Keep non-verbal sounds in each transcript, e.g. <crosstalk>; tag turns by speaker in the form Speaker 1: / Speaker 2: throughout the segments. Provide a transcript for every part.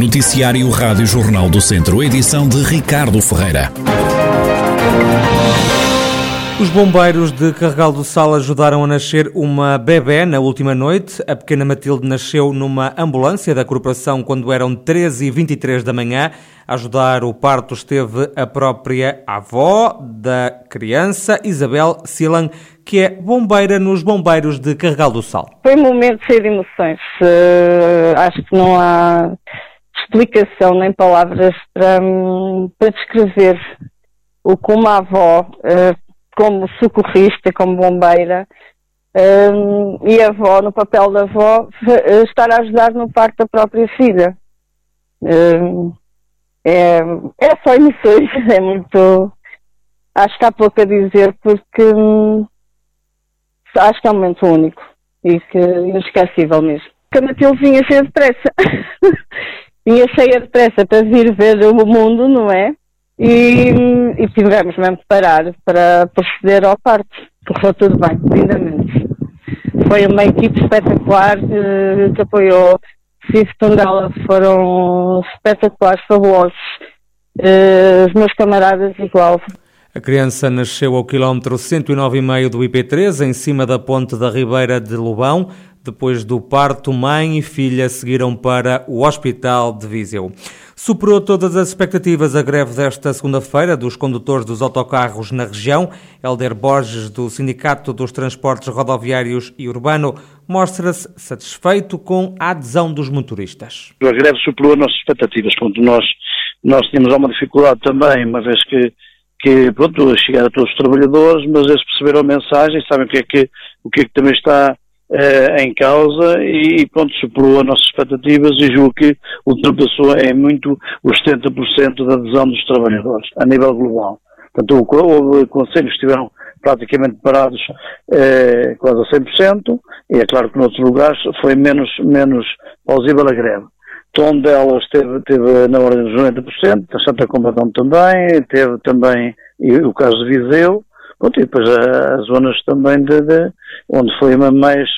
Speaker 1: Noticiário Rádio Jornal do Centro, edição de Ricardo Ferreira.
Speaker 2: Os bombeiros de Carregal do Sal ajudaram a nascer uma bebê na última noite. A pequena Matilde nasceu numa ambulância da corporação quando eram 13h23 da manhã. A ajudar o parto esteve a própria avó da criança, Isabel Silan, que é bombeira nos bombeiros de Carregal do Sal.
Speaker 3: Foi um momento cheio de emoções. Uh, acho que não há explicação nem palavras para, hum, para descrever o como a avó uh, como socorrista, como bombeira, um, e a avó, no papel da avó, eh, estar a ajudar no parto da própria filha. Um, é, é só emoções, <laughs> é muito. Acho que há pouco a dizer, porque acho que é um momento único e que inesquecível mesmo. A Matilde vinha cheia de pressa. <laughs> vinha cheia de pressa para vir ver o mundo, não é? e, e tivemos mesmo que parar para proceder ao parto. Correu tudo bem, lindamente. Foi uma equipe espetacular que, que apoiou. Cis Tondela foram espetaculares, fabulosos. Uh, os meus camaradas igual.
Speaker 2: A criança nasceu ao quilómetro 109,5 do IP3, em cima da ponte da Ribeira de Lobão. Depois do parto, mãe e filha seguiram para o Hospital de Viseu. Superou todas as expectativas a greve desta segunda-feira dos condutores dos autocarros na região. Helder Borges, do Sindicato dos Transportes Rodoviários e Urbano, mostra-se satisfeito com a adesão dos motoristas.
Speaker 4: A greve superou as nossas expectativas. Pronto, nós, nós tínhamos alguma dificuldade também, uma vez que, que pronto, todos os trabalhadores, mas eles perceberam a mensagem, sabem o que é que, o que, é que também está uh, em causa e, pronto, superou as nossas expectativas e julgo que ultrapassou em muito os 70% da adesão dos trabalhadores, a nível global. Portanto, houve conselhos estiveram praticamente parados eh, quase a 100%, e é claro que noutros lugares foi menos, menos plausível a greve. Tom delas teve, na ordem dos 90%, a Santa Combatão também, teve também e o caso de Viseu, Pronto, e depois as zonas também de, de, onde foi mais,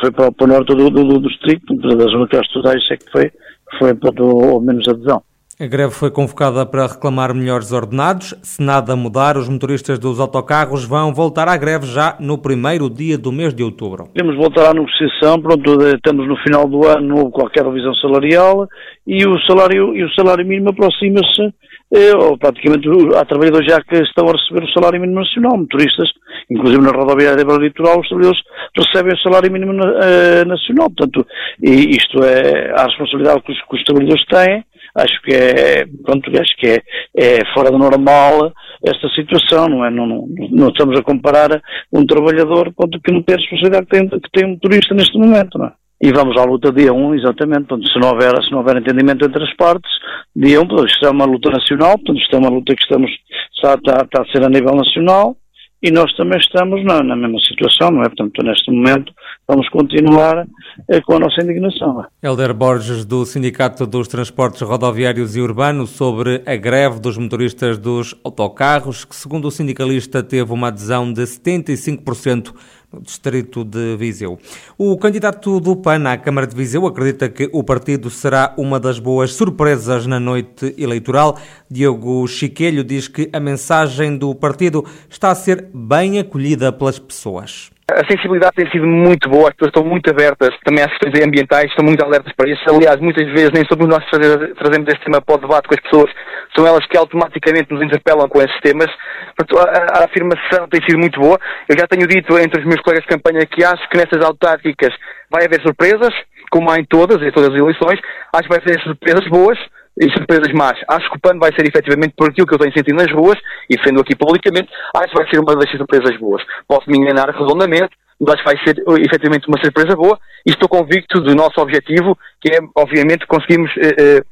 Speaker 4: foi para, para o norte do, do, do distrito, das zonas que estudais, é que foi, foi para o menos adesão.
Speaker 2: A greve foi convocada para reclamar melhores ordenados. Se nada mudar, os motoristas dos autocarros vão voltar à greve já no primeiro dia do mês de outubro.
Speaker 4: Temos voltar à negociação, pronto, estamos no final do ano, qualquer revisão salarial e o salário, e o salário mínimo aproxima-se eh, ou praticamente há trabalhadores já que estão a receber o salário mínimo nacional, motoristas, inclusive na rodoviária do litoral, os trabalhadores recebem o salário mínimo uh, nacional. Portanto, isto é a responsabilidade que os, que os, trabalhadores têm. Acho que é, pronto, acho que é, é fora do normal esta situação, não é? Não, não, não estamos a comparar um trabalhador pronto, que não tem a responsabilidade que tem, que tem um motorista neste momento, não é? E vamos à luta dia 1, exatamente, portanto, se não houver, se não houver entendimento entre as partes, dia 1, portanto, isto é uma luta nacional, portanto, isto é uma luta que estamos, está, está, está a ser a nível nacional, e nós também estamos na, na, mesma situação, não é? Portanto, neste momento vamos continuar eh, com a nossa indignação.
Speaker 2: Helder Borges, do Sindicato dos Transportes Rodoviários e Urbanos, sobre a greve dos motoristas dos autocarros, que, segundo o sindicalista, teve uma adesão de 75% no distrito de Viseu. O candidato do PAN à Câmara de Viseu acredita que o partido será uma das boas surpresas na noite eleitoral. Diogo Chiquelho diz que a mensagem do partido está a ser bem acolhida pelas pessoas.
Speaker 5: A sensibilidade tem sido muito boa, as pessoas estão muito abertas também às questões ambientais, estão muito alertas para isso. Aliás, muitas vezes nem somos nós que trazemos este tema para o debate com as pessoas, são elas que automaticamente nos interpelam com esses temas. Portanto, a, a afirmação tem sido muito boa. Eu já tenho dito entre os meus colegas de campanha que acho que nessas autárquicas vai haver surpresas, como há em todas, em todas as eleições. Acho que vai haver surpresas boas, e surpresas más. Acho que o PAN vai ser efetivamente por aquilo que eu tenho sentido nas ruas e defendo aqui publicamente, acho que vai ser uma das surpresas boas. Posso me enganar redondamente, mas vai ser efetivamente uma surpresa boa e estou convicto do nosso objetivo, que é, obviamente, conseguirmos eh, eh,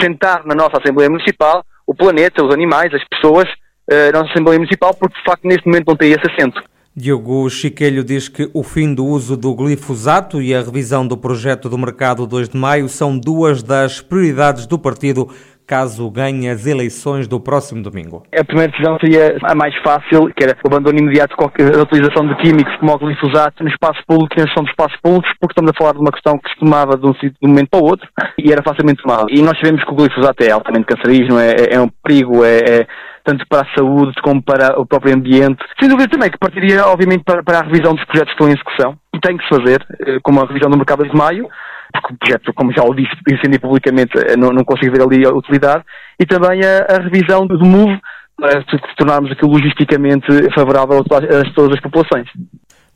Speaker 5: sentar na nossa Assembleia Municipal o planeta, os animais, as pessoas eh, na nossa Assembleia Municipal, porque de facto neste momento não tem esse assento.
Speaker 2: Diogo Chiquelho diz que o fim do uso do glifosato e a revisão do projeto do mercado 2 de maio são duas das prioridades do partido caso ganhe as eleições do próximo domingo.
Speaker 5: A primeira decisão seria a mais fácil, que era o abandono imediato qualquer utilização de químicos como o glifosato no espaço público e na gestão dos espaços públicos, porque estamos a falar de uma questão que se tomava de um, de um momento para o outro e era facilmente tomada. E nós sabemos que o glifosato é altamente cancerígeno, é, é um perigo, é, é tanto para a saúde como para o próprio ambiente. Sem dúvida também que partiria, obviamente, para, para a revisão dos projetos que estão em execução e tem que se fazer, eh, como a revisão do mercado de maio, porque o projeto, como já o disse, incendi publicamente, eh, não, não consigo ver ali a utilidade, e também a, a revisão do MOVE para tornarmos aquilo logisticamente favorável a todas as populações.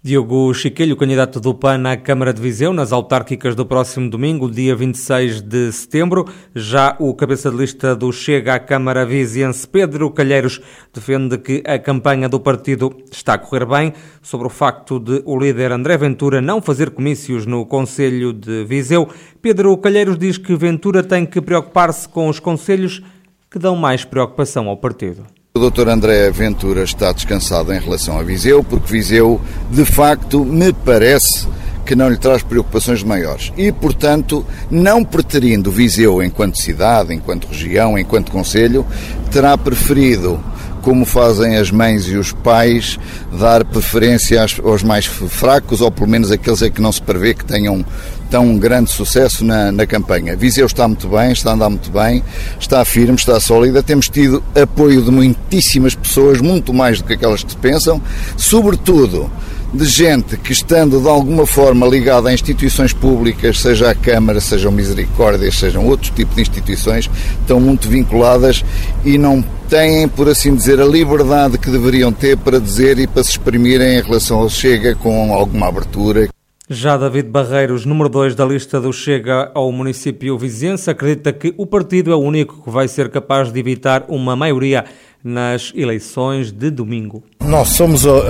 Speaker 2: Diogo Chiquelho, candidato do PAN à Câmara de Viseu, nas autárquicas do próximo domingo, dia 26 de setembro. Já o cabeça de lista do Chega à Câmara Viziense, Pedro Calheiros, defende que a campanha do partido está a correr bem, sobre o facto de o líder André Ventura não fazer comícios no Conselho de Viseu. Pedro Calheiros diz que Ventura tem que preocupar-se com os conselhos que dão mais preocupação ao partido.
Speaker 6: O Dr. André Ventura está descansado em relação a Viseu, porque Viseu, de facto, me parece que não lhe traz preocupações maiores. E, portanto, não preterindo Viseu enquanto cidade, enquanto região, enquanto conselho, terá preferido como fazem as mães e os pais, dar preferência aos mais fracos, ou pelo menos aqueles a que não se prevê que tenham tão grande sucesso na, na campanha. Viseu está muito bem, está a andar muito bem, está firme, está sólida. Temos tido apoio de muitíssimas pessoas, muito mais do que aquelas que pensam, sobretudo de gente que, estando de alguma forma ligada a instituições públicas, seja a Câmara, sejam Misericórdias, sejam outros tipos de instituições, estão muito vinculadas e não têm, por assim dizer, a liberdade que deveriam ter para dizer e para se exprimirem em relação ao Chega com alguma abertura.
Speaker 2: Já David Barreiros, número 2 da lista do Chega ao município vizinhense, acredita que o partido é o único que vai ser capaz de evitar uma maioria nas eleições de domingo.
Speaker 7: Nós somos uh,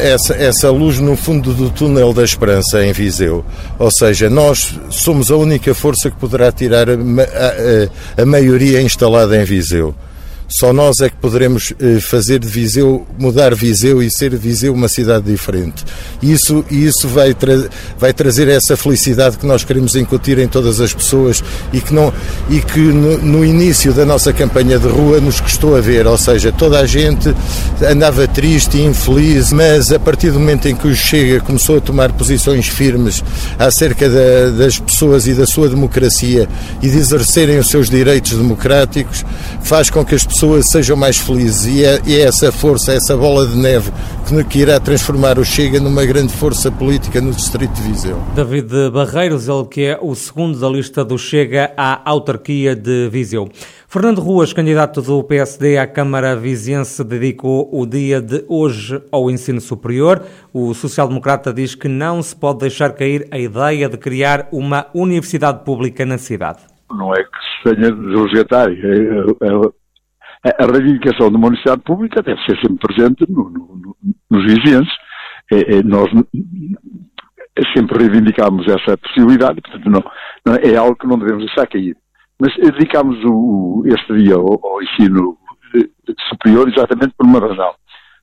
Speaker 7: essa, essa luz no fundo do túnel da esperança em Viseu. Ou seja, nós somos a única força que poderá tirar a, a, a maioria instalada em Viseu. Só nós é que poderemos eh, fazer de Viseu, mudar Viseu e ser Viseu uma cidade diferente. Isso, isso vai, tra vai trazer essa felicidade que nós queremos incutir em todas as pessoas e que, não, e que no, no início da nossa campanha de rua nos custou a ver. Ou seja, toda a gente andava triste e infeliz, mas a partir do momento em que o Chega começou a tomar posições firmes acerca da, das pessoas e da sua democracia e de exercerem os seus direitos democráticos, faz com que as pessoas pessoas sejam mais felizes e é, e é essa força, essa bola de neve que, que irá transformar o Chega numa grande força política no Distrito de Viseu.
Speaker 2: David Barreiros, ele que é o segundo da lista do Chega à autarquia de Viseu. Fernando Ruas, candidato do PSD à Câmara Viziense, dedicou o dia de hoje ao ensino superior. O social-democrata diz que não se pode deixar cair a ideia de criar uma universidade pública na cidade.
Speaker 8: Não é que se tenha de resgatar, é, é, a, reivindicação de uma universidade pública deve ser sempre presente no, no, nos vizinhos. É, é, nós sempre reivindicamos essa possibilidade, portanto, não, não, é algo que não devemos deixar cair. Mas dedicamos o, este dia ao, ao ensino superior exatamente por uma razão.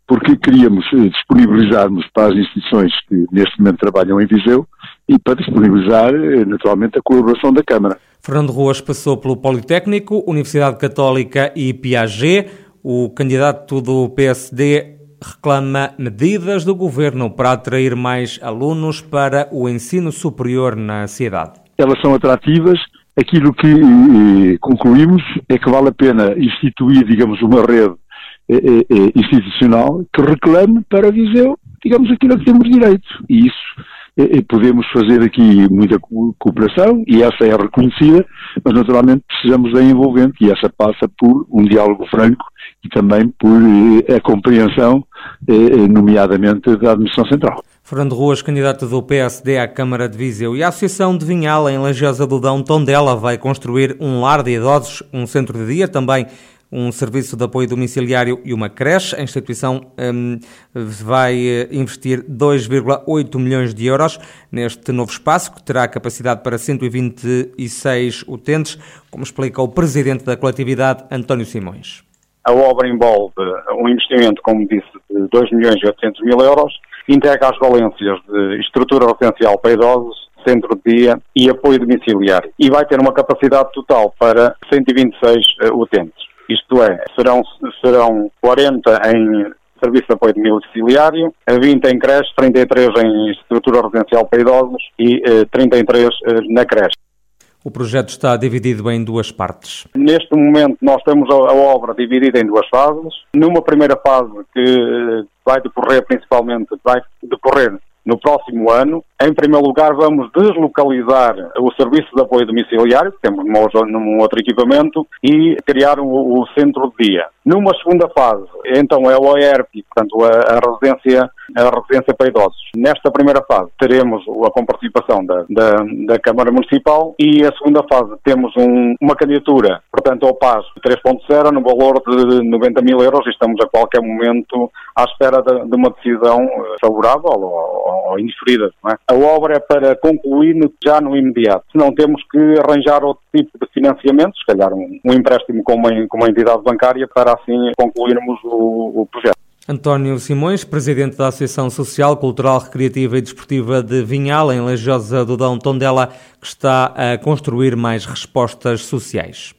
Speaker 8: Porque queríamos eh, disponibilizarmos para as instituições que neste momento trabalham em Viseu e para disponibilizar, eh, naturalmente, a colaboração da Câmara.
Speaker 2: Fernando Ruas passou pelo Politécnico, Universidade Católica e Piaget. O candidato do PSD reclama medidas do governo para atrair mais alunos para o ensino superior na cidade.
Speaker 8: Elas são atrativas. Aquilo que eh, concluímos é que vale a pena instituir, digamos, uma rede eh, eh, institucional que reclame para Viseu, digamos, aquilo a que temos direito. E isso podemos fazer aqui muita cooperação e essa é reconhecida, mas naturalmente precisamos da envolvente e essa passa por um diálogo franco e também por eh, a compreensão, eh, eh, nomeadamente da Administração Central.
Speaker 2: Fernando Ruas, candidato do PSD à Câmara de Viseu. E a Associação de Vinhal, em Lajeosa do Dão, Tondela, vai construir um lar de idosos, um centro de dia também um serviço de apoio domiciliário e uma creche. A instituição um, vai eh, investir 2,8 milhões de euros neste novo espaço, que terá capacidade para 126 utentes, como explica o presidente da coletividade, António Simões.
Speaker 9: A obra envolve um investimento, como disse, de 2 milhões e 800 mil euros, integra as valências de estrutura residencial para idosos, centro de dia e apoio domiciliário. E vai ter uma capacidade total para 126 uh, utentes. Isto é, serão, serão 40 em serviço de apoio domiciliário, 20 em creche, 33 em estrutura residencial para idosos e uh, 33 uh, na creche.
Speaker 2: O projeto está dividido em duas partes.
Speaker 9: Neste momento, nós temos a, a obra dividida em duas fases. Numa primeira fase, que vai decorrer principalmente, vai decorrer no próximo ano. Em primeiro lugar, vamos deslocalizar o serviço de apoio domiciliário, que temos num outro equipamento, e criar o, o centro de dia. Numa segunda fase, então é o OERP, portanto a, a, residência, a residência para idosos. Nesta primeira fase teremos a comparticipação da, da, da Câmara Municipal e a segunda fase temos um, uma candidatura, portanto ao PAS 3.0 no valor de 90 mil euros e estamos a qualquer momento à espera de, de uma decisão eh, favorável ou, ou. É? A obra é para concluir já no imediato, senão temos que arranjar outro tipo de financiamento, se calhar um, um empréstimo com uma, com uma entidade bancária para assim concluirmos o, o projeto.
Speaker 2: António Simões, presidente da Associação Social, Cultural, Recreativa e Desportiva de Vinhal, em Lejosa do Dão Tondela, que está a construir mais respostas sociais.